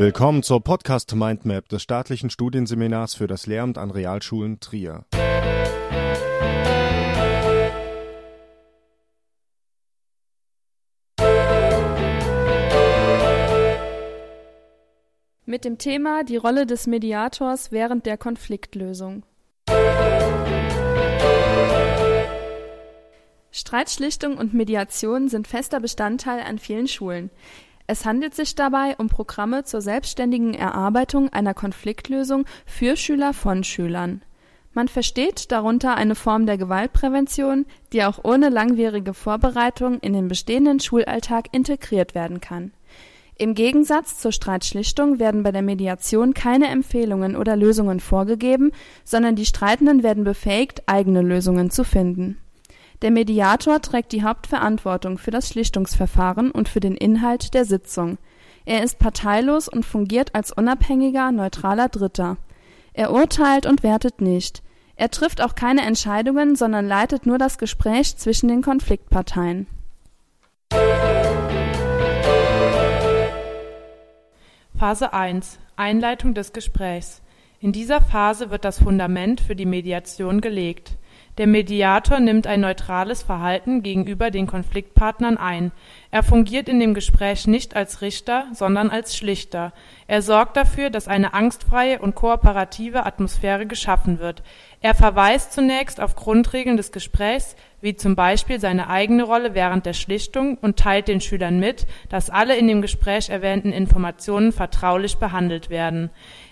Willkommen zur Podcast Mindmap des staatlichen Studienseminars für das Lehramt an Realschulen Trier. Mit dem Thema die Rolle des Mediators während der Konfliktlösung. Streitschlichtung und Mediation sind fester Bestandteil an vielen Schulen. Es handelt sich dabei um Programme zur selbstständigen Erarbeitung einer Konfliktlösung für Schüler von Schülern. Man versteht darunter eine Form der Gewaltprävention, die auch ohne langwierige Vorbereitung in den bestehenden Schulalltag integriert werden kann. Im Gegensatz zur Streitschlichtung werden bei der Mediation keine Empfehlungen oder Lösungen vorgegeben, sondern die Streitenden werden befähigt, eigene Lösungen zu finden der Mediator trägt die Hauptverantwortung für das Schlichtungsverfahren und für den Inhalt der Sitzung. Er ist parteilos und fungiert als unabhängiger, neutraler Dritter. Er urteilt und wertet nicht. Er trifft auch keine Entscheidungen, sondern leitet nur das Gespräch zwischen den Konfliktparteien. Phase 1 Einleitung des Gesprächs. In dieser Phase wird das Fundament für die Mediation gelegt. Der Mediator nimmt ein neutrales Verhalten gegenüber den Konfliktpartnern ein. Er fungiert in dem Gespräch nicht als Richter, sondern als Schlichter. Er sorgt dafür, dass eine angstfreie und kooperative Atmosphäre geschaffen wird. Er verweist zunächst auf Grundregeln des Gesprächs, wie zum Beispiel seine eigene Rolle während der Schlichtung und teilt den Schülern mit, dass alle in dem Gespräch erwähnten Informationen vertraulich behandelt werden.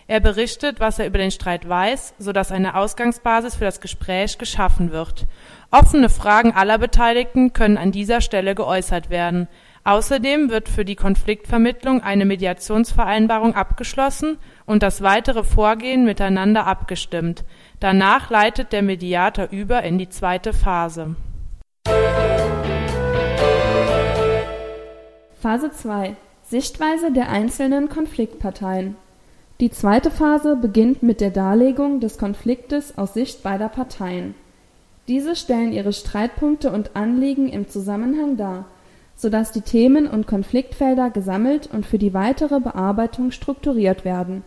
Er berichtet, was er über den Streit weiß, so dass eine Ausgangsbasis für das Gespräch geschaffen wird. Offene Fragen aller Beteiligten können an dieser Stelle geäußert werden. Außerdem wird für die Konfliktvermittlung eine Mediationsvereinbarung abgeschlossen und das weitere Vorgehen miteinander abgestimmt. Danach leitet der Mediator über in die zweite Phase. Phase 2 Sichtweise der einzelnen Konfliktparteien die zweite Phase beginnt mit der Darlegung des Konfliktes aus Sicht beider Parteien. Diese stellen ihre Streitpunkte und Anliegen im Zusammenhang dar, sodass die Themen und Konfliktfelder gesammelt und für die weitere Bearbeitung strukturiert werden.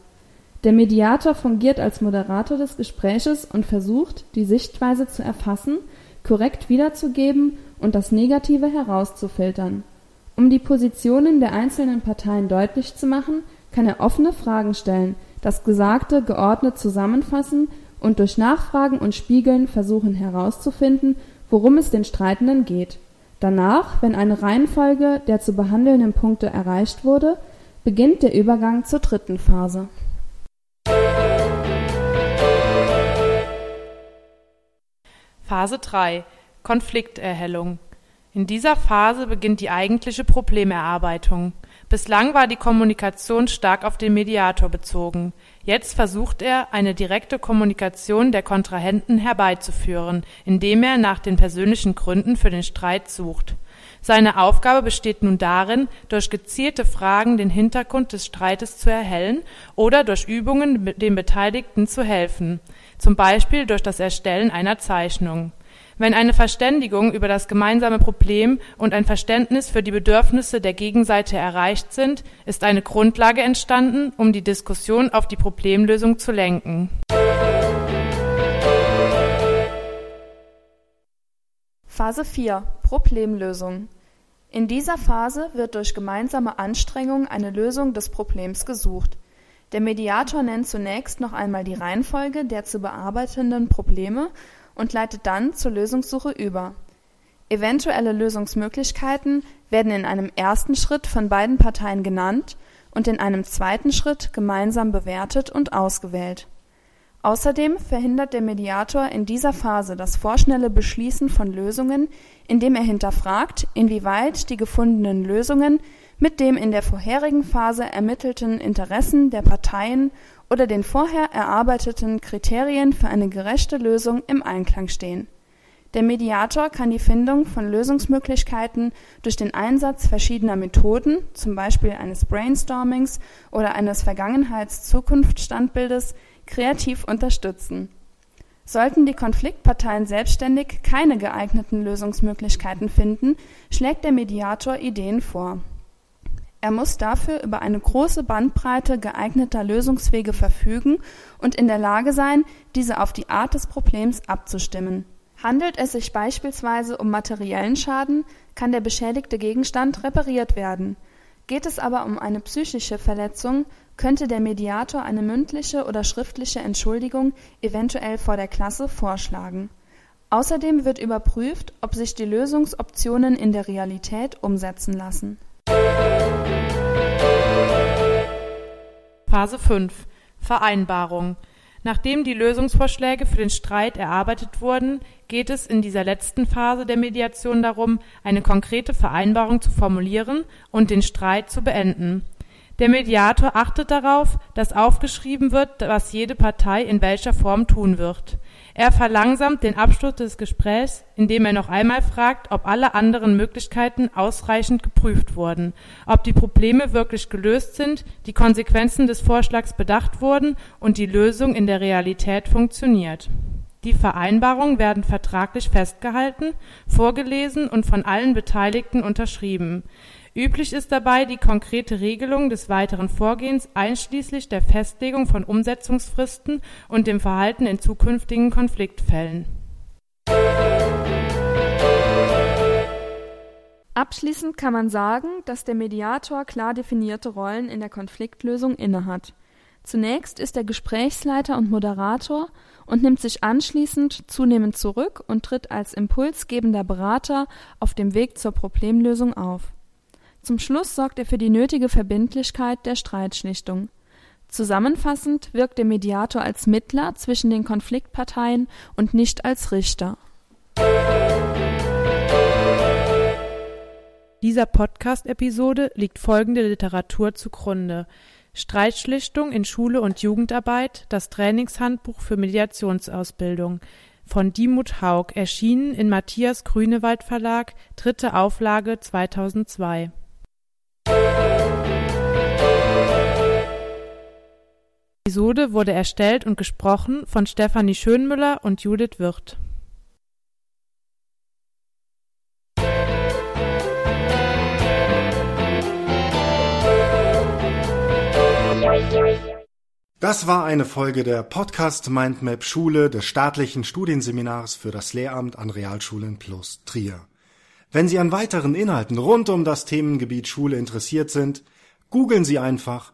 Der Mediator fungiert als Moderator des Gespräches und versucht, die Sichtweise zu erfassen, korrekt wiederzugeben und das Negative herauszufiltern. Um die Positionen der einzelnen Parteien deutlich zu machen kann er offene Fragen stellen, das Gesagte geordnet zusammenfassen und durch Nachfragen und Spiegeln versuchen herauszufinden, worum es den Streitenden geht. Danach, wenn eine Reihenfolge der zu behandelnden Punkte erreicht wurde, beginnt der Übergang zur dritten Phase. Phase 3 Konflikterhellung In dieser Phase beginnt die eigentliche Problemerarbeitung. Bislang war die Kommunikation stark auf den Mediator bezogen. Jetzt versucht er, eine direkte Kommunikation der Kontrahenten herbeizuführen, indem er nach den persönlichen Gründen für den Streit sucht. Seine Aufgabe besteht nun darin, durch gezielte Fragen den Hintergrund des Streites zu erhellen oder durch Übungen den Beteiligten zu helfen, zum Beispiel durch das Erstellen einer Zeichnung wenn eine Verständigung über das gemeinsame Problem und ein Verständnis für die Bedürfnisse der Gegenseite erreicht sind, ist eine Grundlage entstanden, um die Diskussion auf die Problemlösung zu lenken. Phase 4 Problemlösung In dieser Phase wird durch gemeinsame Anstrengung eine Lösung des Problems gesucht. Der Mediator nennt zunächst noch einmal die Reihenfolge der zu bearbeitenden Probleme und leitet dann zur Lösungssuche über. Eventuelle Lösungsmöglichkeiten werden in einem ersten Schritt von beiden Parteien genannt und in einem zweiten Schritt gemeinsam bewertet und ausgewählt. Außerdem verhindert der Mediator in dieser Phase das vorschnelle Beschließen von Lösungen, indem er hinterfragt, inwieweit die gefundenen Lösungen mit dem in der vorherigen Phase ermittelten Interessen der Parteien oder den vorher erarbeiteten Kriterien für eine gerechte Lösung im Einklang stehen. Der Mediator kann die Findung von Lösungsmöglichkeiten durch den Einsatz verschiedener Methoden, zum Beispiel eines Brainstormings oder eines Vergangenheits-Zukunftsstandbildes, kreativ unterstützen. Sollten die Konfliktparteien selbstständig keine geeigneten Lösungsmöglichkeiten finden, schlägt der Mediator Ideen vor Er muss dafür über eine große Bandbreite geeigneter Lösungswege verfügen und in der Lage sein, diese auf die Art des Problems abzustimmen. Handelt es sich beispielsweise um materiellen Schaden, kann der beschädigte Gegenstand repariert werden. Geht es aber um eine psychische Verletzung, könnte der Mediator eine mündliche oder schriftliche Entschuldigung eventuell vor der Klasse vorschlagen. Außerdem wird überprüft, ob sich die Lösungsoptionen in der Realität umsetzen lassen Phase 5 Vereinbarung Nachdem die Lösungsvorschläge für den Streit erarbeitet wurden, geht es in dieser letzten Phase der Mediation darum, eine konkrete Vereinbarung zu formulieren und den Streit zu beenden. Der Mediator achtet darauf, dass aufgeschrieben wird, was jede Partei in welcher Form tun wird. Er verlangsamt den Abschluss des Gesprächs, indem er noch einmal fragt, ob alle anderen Möglichkeiten ausreichend geprüft wurden, ob die Probleme wirklich gelöst sind, die Konsequenzen des Vorschlags bedacht wurden und die Lösung in der Realität funktioniert. Die Vereinbarungen werden vertraglich festgehalten, vorgelesen und von allen Beteiligten unterschrieben. Üblich ist dabei die konkrete Regelung des weiteren Vorgehens einschließlich der Festlegung von Umsetzungsfristen und dem Verhalten in zukünftigen Konfliktfällen. Abschließend kann man sagen, dass der Mediator klar definierte Rollen in der Konfliktlösung innehat. Zunächst ist er Gesprächsleiter und Moderator und nimmt sich anschließend zunehmend zurück und tritt als impulsgebender Berater auf dem Weg zur Problemlösung auf zum Schluss sorgt er für die nötige Verbindlichkeit der Streitschlichtung. Zusammenfassend wirkt der Mediator als Mittler zwischen den Konfliktparteien und nicht als Richter. Dieser Podcast-Episode liegt folgende Literatur zugrunde: Streitschlichtung in Schule und Jugendarbeit, das Trainingshandbuch für Mediationsausbildung von Dimut Haug, erschienen in Matthias Grünewald Verlag, dritte Auflage 2002 Episode wurde erstellt und gesprochen von Stefanie Schönmüller und Judith Wirth. Das war eine Folge der Podcast Mindmap Schule des staatlichen Studienseminars für das Lehramt an Realschulen Plus Trier. Wenn Sie an weiteren Inhalten rund um das Themengebiet Schule interessiert sind, googeln Sie einfach